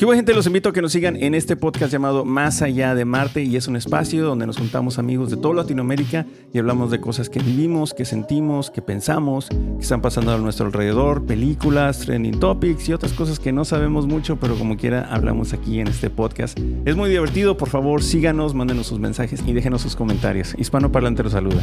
¿Qué buena gente? Los invito a que nos sigan en este podcast llamado Más allá de Marte y es un espacio donde nos juntamos amigos de toda Latinoamérica y hablamos de cosas que vivimos, que sentimos, que pensamos, que están pasando a nuestro alrededor, películas, trending topics y otras cosas que no sabemos mucho, pero como quiera hablamos aquí en este podcast. Es muy divertido, por favor síganos, mándenos sus mensajes y déjenos sus comentarios. Hispano Parlante los saluda.